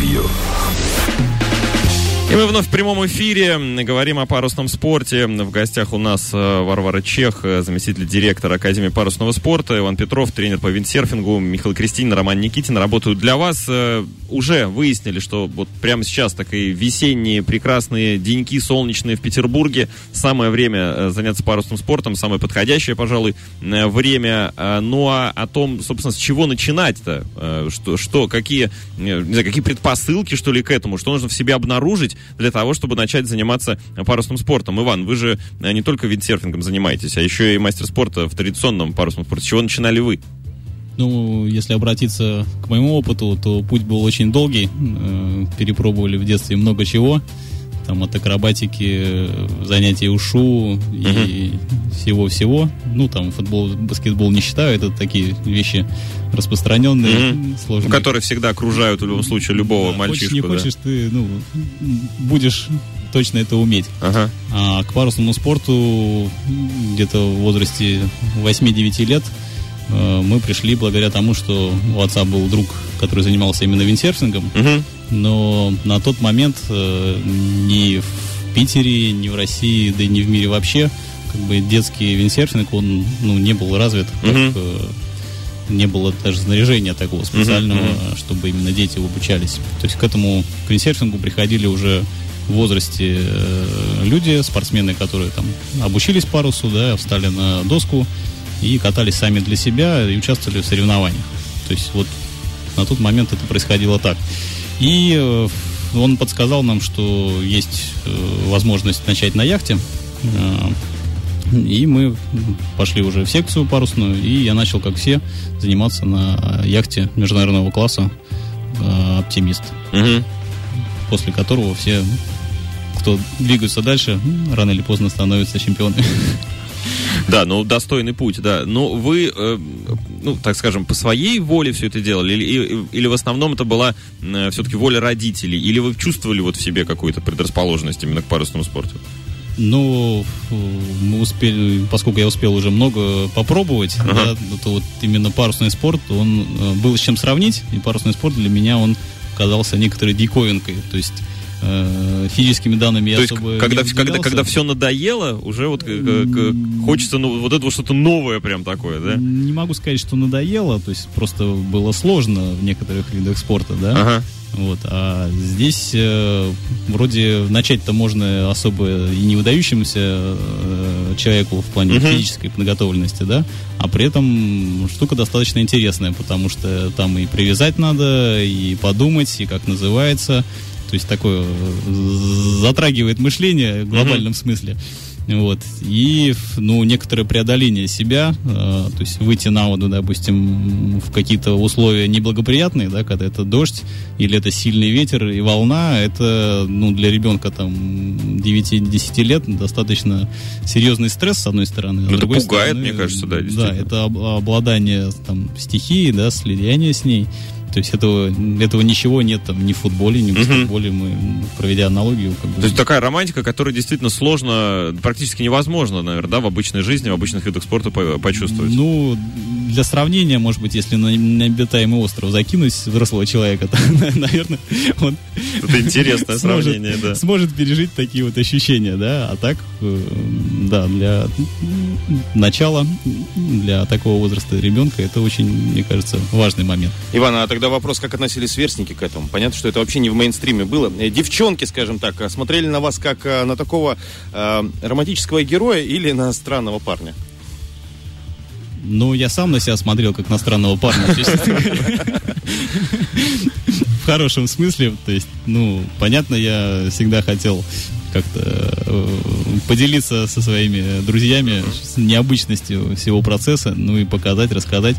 Radio. И мы вновь в прямом эфире говорим о парусном спорте. В гостях у нас э, Варвара Чех, э, заместитель директора Академии парусного спорта, Иван Петров, тренер по виндсерфингу, Михаил Кристин, Роман Никитин работают для вас. Э, уже выяснили, что вот прямо сейчас такие весенние прекрасные деньки солнечные в Петербурге. Самое время заняться парусным спортом, самое подходящее, пожалуй, время. Ну а о том, собственно, с чего начинать-то? Что, что какие, не знаю, какие предпосылки, что ли, к этому? Что нужно в себе обнаружить? Для того, чтобы начать заниматься парусным спортом. Иван, вы же э, не только виндсерфингом занимаетесь, а еще и мастер спорта в традиционном парусном спорте. С чего начинали вы? Ну, если обратиться к моему опыту, то путь был очень долгий. Э, перепробовали в детстве много чего. Там от акробатики, занятий ушу и всего-всего. Ну, там футбол, баскетбол не считаю, это такие вещи распространенные, сложные. Ну, которые всегда окружают в любом случае любого да, мальчишку. Хочешь, не да? хочешь, ты ну, будешь точно это уметь. Ага. А к парусному спорту где-то в возрасте 8-9 лет э, мы пришли благодаря тому, что у отца был друг, который занимался именно виндсерфингом. Угу. Но на тот момент э, ни в Питере, ни в России, да и ни в мире вообще, как бы детский виндсерфинг, он ну, не был развит, как угу не было даже снаряжения такого специального, mm-hmm. чтобы именно дети обучались. То есть к этому к виндсерфингу приходили уже в возрасте э, люди, спортсмены, которые там обучились парусу, да, встали на доску и катались сами для себя и участвовали в соревнованиях. То есть вот на тот момент это происходило так. И э, он подсказал нам, что есть э, возможность начать на яхте. И мы пошли уже в секцию парусную, и я начал, как все, заниматься на яхте международного класса «Оптимист», угу. после которого все, кто двигается дальше, рано или поздно становятся чемпионами. Да, ну достойный путь, да. Но вы, э, ну, так скажем, по своей воле все это делали, или, или в основном это была э, все-таки воля родителей, или вы чувствовали вот в себе какую-то предрасположенность именно к парусному спорту? Ну, мы успели, поскольку я успел уже много попробовать, ага. да, то вот именно парусный спорт, он э, был с чем сравнить, и парусный спорт для меня он казался некоторой диковинкой. То есть э, физическими данными То я особо когда, не когда, когда все надоело, уже вот хочется ну, вот это что-то новое прям такое, да? Не могу сказать, что надоело, то есть просто было сложно в некоторых видах спорта, да? Ага. Вот, а здесь э, вроде начать-то можно особо и не выдающемуся э, человеку в плане uh-huh. физической подготовленности, да, а при этом штука достаточно интересная, потому что там и привязать надо, и подумать, и как называется, то есть такое э, затрагивает мышление в глобальном uh-huh. смысле. Вот. И, ну, некоторое преодоление себя, э, то есть выйти на воду, допустим, в какие-то условия неблагоприятные, да, когда это дождь или это сильный ветер и волна, это, ну, для ребенка там 9-10 лет достаточно серьезный стресс, с одной стороны. А это пугает, стороны, мне кажется, да, Да, это обладание там стихией, да, слияние с ней. То есть этого, этого ничего нет там ни в футболе, ни в баскетболе. Мы, проведя аналогию... Как бы... То есть такая романтика, которая действительно сложно, практически невозможно, наверное, да, в обычной жизни, в обычных видах спорта почувствовать. Ну, для сравнения, может быть, если на необитаемый остров закинуть взрослого человека, то, наверное, он... Это интересное сравнение, да. Сможет пережить такие вот ощущения, да, а так, э, да, для начала, для такого возраста ребенка это очень, мне кажется, важный момент. Иван, а тогда вопрос, как относились сверстники к этому? Понятно, что это вообще не в мейнстриме было. Э, девчонки, скажем так, смотрели на вас как э, на такого э, романтического героя или на странного парня? Ну, я сам на себя смотрел как на странного парня. В хорошем смысле. То есть, ну, понятно, я всегда хотел как-то э, поделиться со своими друзьями с необычностью всего процесса, ну и показать, рассказать.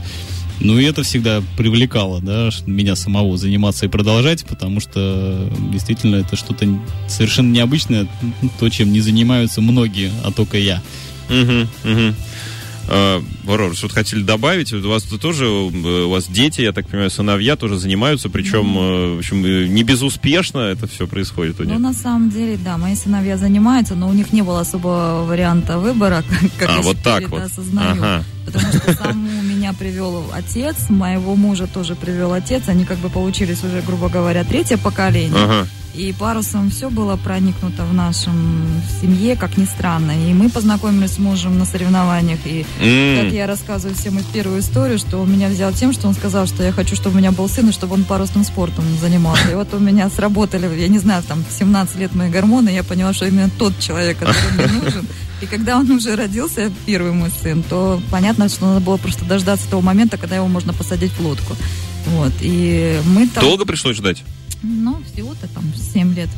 Ну и это всегда привлекало, да, меня самого заниматься и продолжать, потому что действительно это что-то совершенно необычное, то, чем не занимаются многие, а только я. Угу, угу. А, Варвара, что-то хотели добавить? У вас тут тоже, у вас дети, я так понимаю, сыновья тоже занимаются, причем, mm-hmm. в общем, э, не безуспешно это все происходит у них. Ну, на самом деле, да, мои сыновья занимаются, но у них не было особого варианта выбора, как а, я вот так вот. осознаю. Ага. Потому что сам у меня меня привел отец, моего мужа тоже привел отец. Они как бы получились уже, грубо говоря, третье поколение. Ага. И парусом все было проникнуто в нашем семье, как ни странно. И мы познакомились с мужем на соревнованиях. И mm. как я рассказываю всем их первую историю, что он меня взял тем, что он сказал, что я хочу, чтобы у меня был сын, и чтобы он парусным спортом занимался. И вот у меня сработали, я не знаю, там, 17 лет мои гормоны, я поняла, что именно тот человек, который мне нужен. И когда он уже родился, первый мой сын, то понятно, что надо было просто дождаться того момента, когда его можно посадить в лодку. Вот. И мы там... Долго пришлось ждать? Ну, всего-то там 7 лет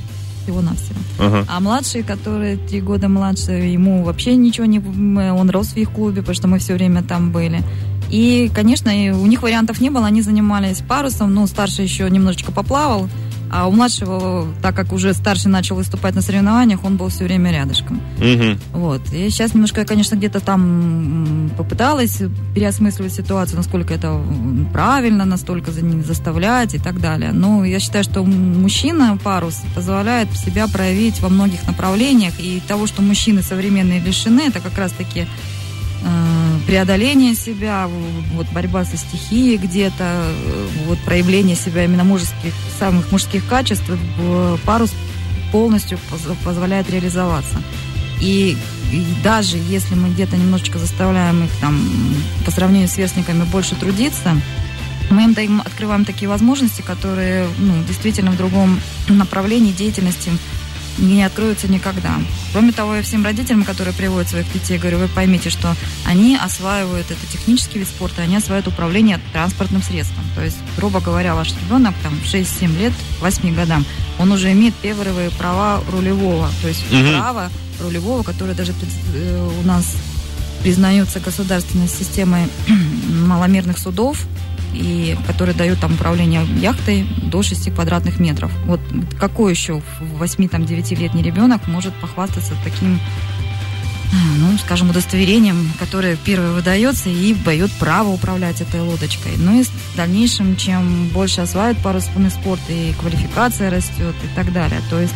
всего-навсего. Ага. А младший, который три года младше, ему вообще ничего не... Он рос в их клубе, потому что мы все время там были. И, конечно, у них вариантов не было, они занимались парусом, ну, старший еще немножечко поплавал, а у младшего, так как уже старший начал выступать на соревнованиях, он был все время рядышком. Угу. Вот. И сейчас немножко, конечно, где-то там попыталась переосмысливать ситуацию, насколько это правильно, настолько за ним заставлять и так далее. Но я считаю, что мужчина, парус, позволяет себя проявить во многих направлениях. И того, что мужчины современные лишены, это как раз-таки преодоление себя, вот борьба со стихией где-то, э, вот проявление себя именно мужеских, самых мужских качеств, парус полностью позволяет реализоваться. И, и даже если мы где-то немножечко заставляем их там по сравнению с сверстниками больше трудиться, мы им даем, открываем такие возможности, которые ну, действительно в другом направлении деятельности не откроются никогда. Кроме того, я всем родителям, которые приводят своих детей, говорю, вы поймите, что они осваивают это технический вид спорта, они осваивают управление транспортным средством. То есть, грубо говоря, ваш ребенок там 6-7 лет, 8 годам, он уже имеет первые права рулевого, то есть угу. право рулевого, которое даже э, у нас признается государственной системой маломерных судов, и которые дают там управление яхтой до 6 квадратных метров. Вот какой еще 8-9-летний ребенок может похвастаться таким ну, скажем, удостоверением, которое первое выдается и дает право управлять этой лодочкой. Ну и в дальнейшем, чем больше осваивают парусный спорт, и квалификация растет и так далее. То есть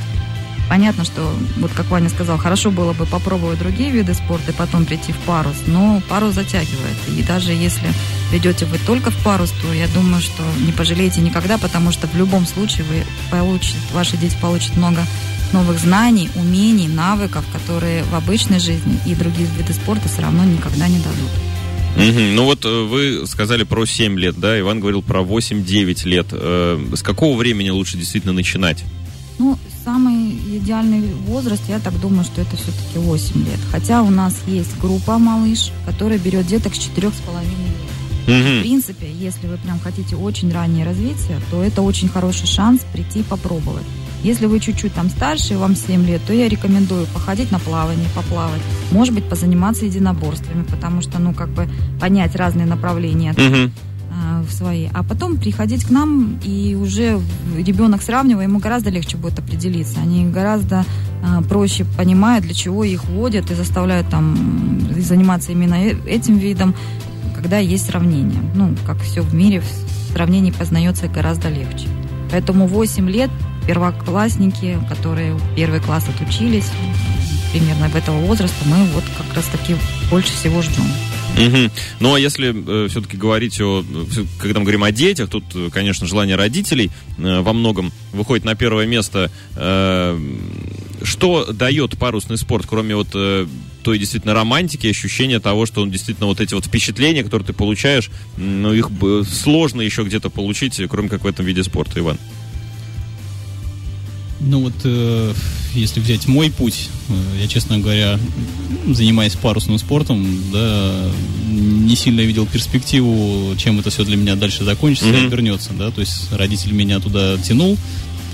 Понятно, что, вот как Ваня сказал, хорошо было бы попробовать другие виды спорта и потом прийти в парус, но парус затягивает. И даже если придете вы только в парус, то я думаю, что не пожалеете никогда, потому что в любом случае вы получите, ваши дети получат много новых знаний, умений, навыков, которые в обычной жизни и другие виды спорта все равно никогда не дадут. Угу. Ну вот э, вы сказали про 7 лет, да, Иван говорил про 8-9 лет. Э, с какого времени лучше действительно начинать? Ну, самый идеальный возраст, я так думаю, что это все-таки 8 лет. Хотя у нас есть группа «Малыш», которая берет деток с 4,5 лет. Угу. В принципе, если вы прям хотите очень раннее развитие, то это очень хороший шанс прийти и попробовать. Если вы чуть-чуть там старше, вам 7 лет, то я рекомендую походить на плавание, поплавать. Может быть, позаниматься единоборствами, потому что, ну, как бы понять разные направления. Угу в свои, а потом приходить к нам, и уже ребенок сравнивая, ему гораздо легче будет определиться. Они гораздо э, проще понимают, для чего их вводят и заставляют там заниматься именно э, этим видом, когда есть сравнение. Ну, как все в мире, в сравнении познается гораздо легче. Поэтому 8 лет первоклассники, которые первый класс отучились, примерно в этого возраста, мы вот как раз таки больше всего ждем. Угу. Ну, а если э, все-таки говорить о... Когда мы говорим о детях, тут, конечно, желание родителей э, во многом выходит на первое место. Э, что дает парусный спорт, кроме вот э, той действительно романтики, ощущения того, что он действительно вот эти вот впечатления, которые ты получаешь, ну, их сложно еще где-то получить, кроме как в этом виде спорта, Иван? Ну вот, э, если взять мой путь, э, я, честно говоря, занимаясь парусным спортом, да, не сильно видел перспективу, чем это все для меня дальше закончится mm-hmm. и обернется, да, то есть родитель меня туда тянул,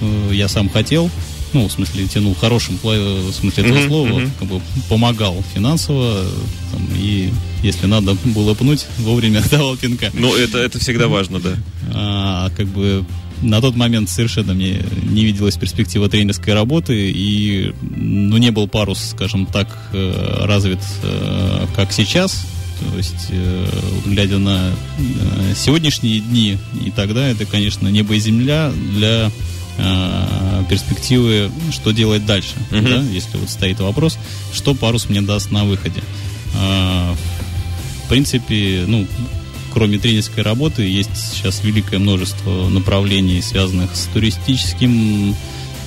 э, я сам хотел, ну, в смысле, тянул в хорошем в смысле этого mm-hmm. слова, mm-hmm. как бы помогал финансово, там, и если надо было пнуть, вовремя давал пинка. Ну, это, это всегда важно, да. А, как бы на тот момент совершенно мне не виделась перспектива тренерской работы, и ну, не был парус, скажем так, э, развит, э, как сейчас. То есть, э, глядя на сегодняшние дни и тогда, это, конечно, небо и земля для перспективы, что делать дальше, uh-huh. да, если вот стоит вопрос, что парус мне даст на выходе. В принципе, ну, кроме тренерской работы, есть сейчас великое множество направлений, связанных с туристическим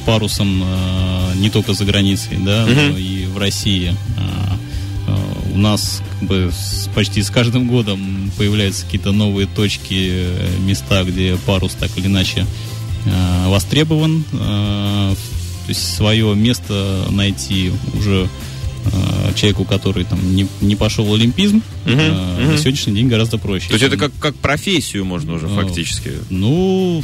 парусом, э, не только за границей, да, mm-hmm. но и в России. А, э, у нас как бы почти с каждым годом появляются какие-то новые точки, э, места, где парус так или иначе востребован. То есть свое место найти уже Э, человеку, который там не, не пошел в олимпизм, угу, uh угу. на сегодняшний день гораздо проще. То есть это как, как профессию можно уже uh, фактически? Ну,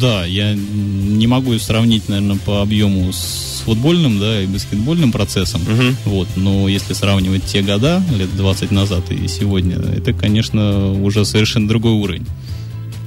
да, я не могу сравнить, наверное, по объему с футбольным, да, и баскетбольным процессом, угу. вот, но если сравнивать те года, лет 20 назад и сегодня, это, конечно, уже совершенно другой уровень.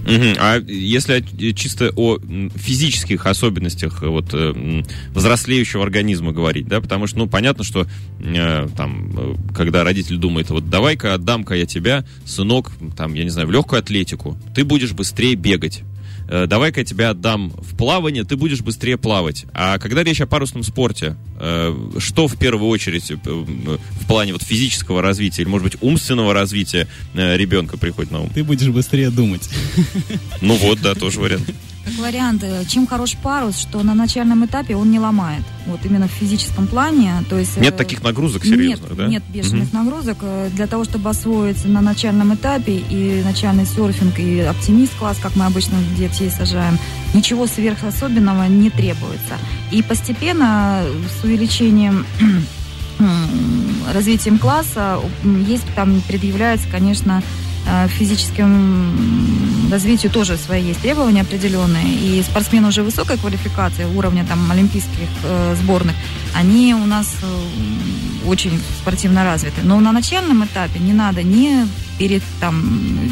Угу. А если чисто о физических особенностях э, вот, э, взрослеющего организма говорить, да, потому что, ну, понятно, что э, там, э, когда родитель думает, вот давай-ка отдам-ка я тебя, сынок, там, я не знаю, в легкую атлетику, ты будешь быстрее бегать. Э, давай-ка я тебя отдам в плавание, ты будешь быстрее плавать. А когда речь о парусном спорте, э, что в первую очередь э, в плане вот физического развития или, может быть, умственного развития ребенка приходит на ум? Ты будешь быстрее думать. Ну вот, да, тоже вариант. Как вариант, чем хорош парус, что на начальном этапе он не ломает. Вот именно в физическом плане. То есть, нет таких нагрузок серьезных, нет, да? Нет бешеных угу. нагрузок. Для того, чтобы освоиться на начальном этапе и начальный серфинг, и оптимист-класс, как мы обычно детей сажаем, ничего сверхособенного не требуется. И постепенно с увеличением развитием класса есть там предъявляется, конечно, э, физическим развитию тоже свои есть требования определенные. И спортсмены уже высокой квалификации, уровня там олимпийских э, сборных, они у нас э, очень спортивно развиты. Но на начальном этапе не надо ни перед там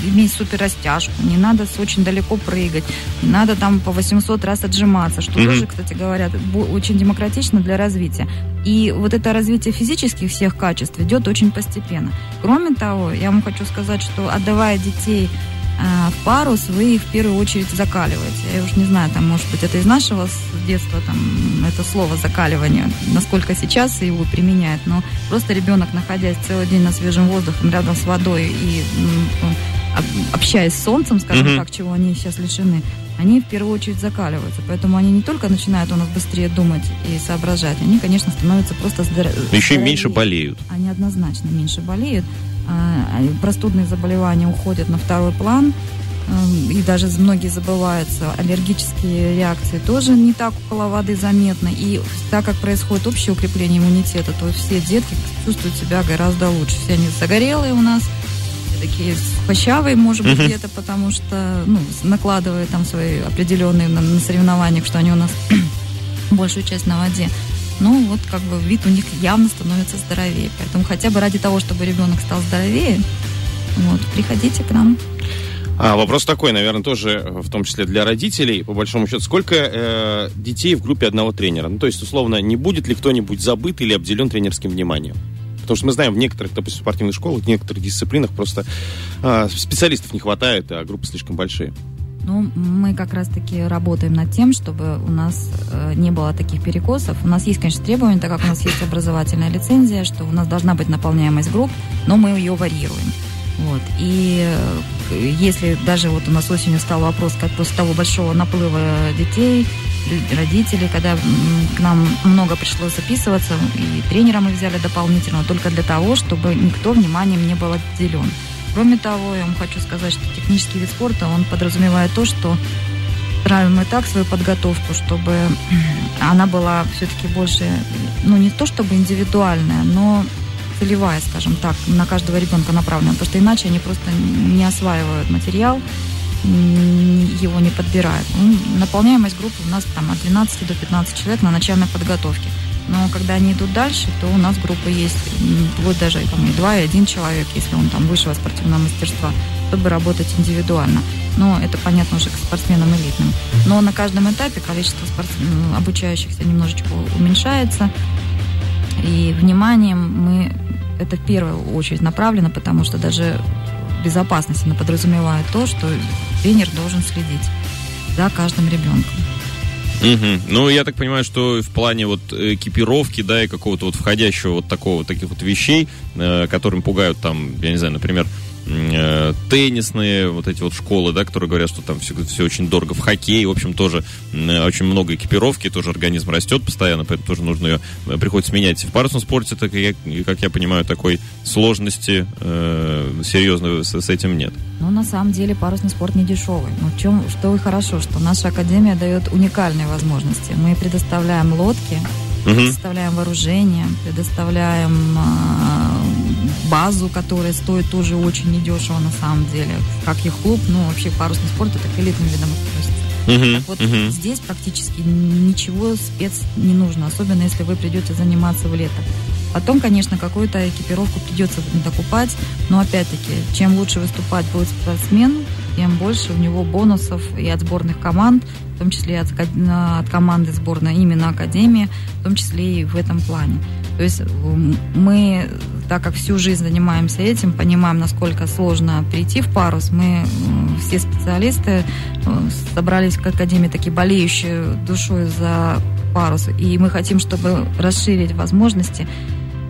иметь супер растяжку, не надо очень далеко прыгать, не надо там по 800 раз отжиматься, что mm-hmm. тоже, кстати говоря, очень демократично для развития. И вот это развитие физических всех качеств идет очень постепенно. Кроме того, я вам хочу сказать, что отдавая детей в парус вы их в первую очередь закаливаете. Я уж не знаю, там, может быть, это из нашего детства, там, это слово закаливание, насколько сейчас его применяют, но просто ребенок, находясь целый день на свежем воздухе, рядом с водой и общаясь с солнцем, скажем mm-hmm. так, чего они сейчас лишены, они в первую очередь закаливаются. Поэтому они не только начинают у нас быстрее думать и соображать, они, конечно, становятся просто здоровее. Еще и меньше болеют. Они однозначно меньше болеют. А, простудные заболевания уходят на второй план, эм, и даже многие забываются, аллергические реакции тоже не так около воды заметны. И так как происходит общее укрепление иммунитета, то все детки чувствуют себя гораздо лучше. Все они загорелые у нас, такие сухощавые, может быть, где-то, потому что ну, накладывая там свои определенные на, на соревнованиях, что они у нас большую часть на воде ну вот как бы вид у них явно становится здоровее. Поэтому хотя бы ради того, чтобы ребенок стал здоровее, вот, приходите к нам. А, вопрос такой, наверное, тоже в том числе для родителей, по большому счету, сколько э, детей в группе одного тренера? Ну, то есть, условно, не будет ли кто-нибудь забыт или обделен тренерским вниманием? Потому что мы знаем, в некоторых, допустим, спортивных школах, в некоторых дисциплинах просто э, специалистов не хватает, а группы слишком большие. Ну, мы как раз-таки работаем над тем, чтобы у нас э, не было таких перекосов. У нас есть, конечно, требования, так как у нас есть образовательная лицензия, что у нас должна быть наполняемость групп, но мы ее варьируем. Вот. И э, если даже вот у нас осенью стал вопрос, как после того большого наплыва детей, родителей, когда к нам много пришлось записываться, и тренера мы взяли дополнительно, только для того, чтобы никто вниманием не был отделен. Кроме того, я вам хочу сказать, что технический вид спорта, он подразумевает то, что строим мы так свою подготовку, чтобы она была все-таки больше, ну не то чтобы индивидуальная, но целевая, скажем так, на каждого ребенка направлена, потому что иначе они просто не осваивают материал, его не подбирают. Ну, наполняемость группы у нас там от 12 до 15 человек на начальной подготовке. Но когда они идут дальше, то у нас группа есть, вот даже там, и два, и один человек, если он там высшего спортивного мастерства, чтобы работать индивидуально. Но это понятно уже к спортсменам элитным. Но на каждом этапе количество спортсмен, обучающихся немножечко уменьшается. И вниманием мы это в первую очередь направлено, потому что даже безопасность она подразумевает то, что тренер должен следить за каждым ребенком. Угу. Ну, я так понимаю, что в плане вот экипировки, да, и какого-то вот входящего вот такого, таких вот вещей, э, которым пугают там, я не знаю, например, э, теннисные вот эти вот школы, да, которые говорят, что там все, все очень дорого. В хоккее, в общем, тоже э, очень много экипировки, тоже организм растет постоянно, поэтому тоже нужно ее э, приходится менять. В парусном спорте, так, я, как я понимаю, такой сложности э, серьезно с, с этим нет. Ну, на самом деле, парусный спорт не дешевый. Но в чем, что и хорошо, что наша академия дает уникальные возможности. Мы предоставляем лодки, угу. предоставляем вооружение, предоставляем э, базу, которая стоит тоже очень недешево на самом деле. Как и клуб, ну вообще парусный спорт это к элитным видам относится. Uh-huh, так вот uh-huh. здесь практически ничего спец не нужно, особенно если вы придете заниматься в лето. Потом, конечно, какую-то экипировку придется докупать, но опять-таки, чем лучше выступать будет спортсмен, тем больше у него бонусов и от сборных команд, в том числе и от, от команды сборной именно Академии, в том числе и в этом плане. То есть мы, так как всю жизнь занимаемся этим, понимаем, насколько сложно прийти в парус, мы все специалисты э, собрались к Академии такие болеющие душой за парус, и мы хотим, чтобы расширить возможности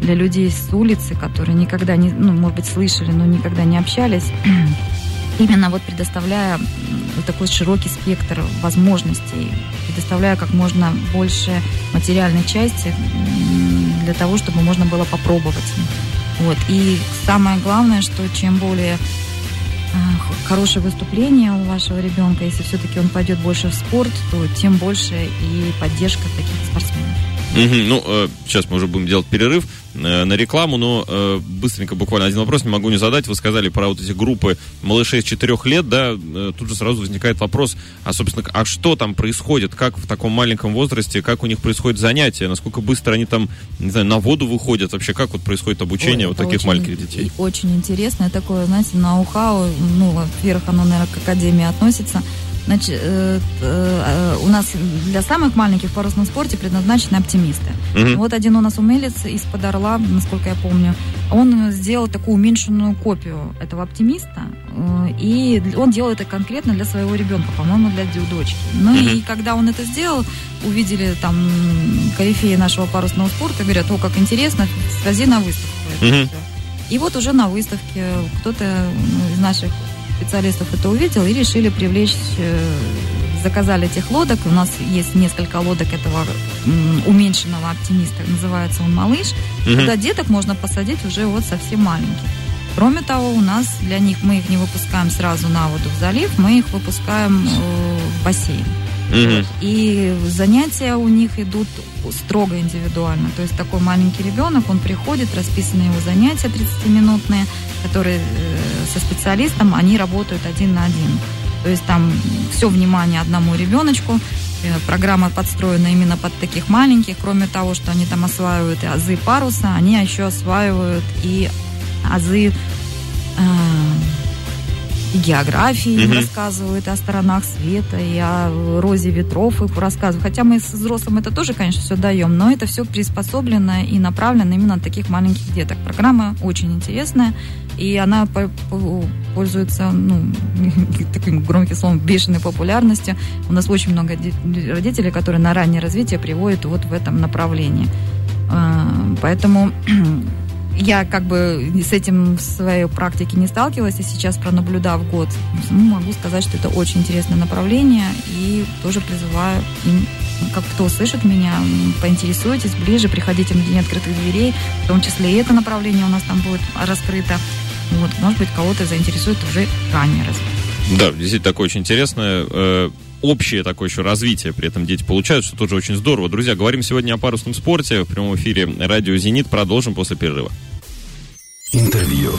для людей с улицы, которые никогда не, ну, может быть, слышали, но никогда не общались, именно вот предоставляя вот такой широкий спектр возможностей, предоставляя как можно больше материальной части для того, чтобы можно было попробовать. Вот. И самое главное, что чем более э, хорошее выступление у вашего ребенка, если все-таки он пойдет больше в спорт, то тем больше и поддержка таких спортсменов. Угу, ну, э, сейчас мы уже будем делать перерыв на рекламу, но э, быстренько буквально один вопрос не могу не задать. Вы сказали про вот эти группы малышей с 4 лет, да, э, тут же сразу возникает вопрос, а, собственно, а что там происходит, как в таком маленьком возрасте, как у них происходит занятие, насколько быстро они там, не знаю, на воду выходят, вообще как вот происходит обучение Ой, вот таких очень, маленьких детей? Очень интересное такое, знаете, ноу-хау, ну, во-первых, оно, наверное, к академии относится, Значит, э, э, у нас для самых маленьких в парусном спорте предназначены оптимисты. Угу. Вот один у нас умелец из-под Орла, насколько я помню, он сделал такую уменьшенную копию этого оптимиста, э, и он делал это конкретно для своего ребенка, по-моему, для дочки. Ну угу. и когда он это сделал, увидели там корифеи нашего парусного спорта, говорят, о, как интересно, сходи на выставку. Угу. И вот уже на выставке кто-то из наших специалистов это увидел и решили привлечь, э, заказали этих лодок. У нас есть несколько лодок этого уменьшенного оптимиста, называется он «Малыш». Угу. Туда деток можно посадить уже вот совсем маленьких. Кроме того, у нас для них мы их не выпускаем сразу на воду в залив, мы их выпускаем э, в бассейн. И занятия у них идут строго индивидуально. То есть такой маленький ребенок, он приходит, расписаны его занятия 30-минутные, которые э, со специалистом, они работают один на один. То есть там все внимание одному ребеночку, э, программа подстроена именно под таких маленьких. Кроме того, что они там осваивают и азы паруса, они еще осваивают и азы э, и географии mm-hmm. рассказывают, и о сторонах света, и о розе ветров их рассказывают. Хотя мы с взрослым это тоже, конечно, все даем, но это все приспособлено и направлено именно на таких маленьких деток. Программа очень интересная, и она пользуется, ну, таким громким словом, бешеной популярностью. У нас очень много родителей, которые на раннее развитие приводят вот в этом направлении. А, поэтому я как бы с этим в своей практике не сталкивалась, и сейчас, пронаблюдав год, ну, могу сказать, что это очень интересное направление, и тоже призываю им, как кто слышит меня, поинтересуйтесь ближе, приходите на День открытых дверей, в том числе и это направление у нас там будет раскрыто. Вот, может быть, кого-то заинтересует уже ранее развитие. Да, действительно такое очень интересное э, общее такое еще развитие при этом дети получают, что тоже очень здорово. Друзья, говорим сегодня о парусном спорте в прямом эфире радио «Зенит». Продолжим после перерыва. Интервью.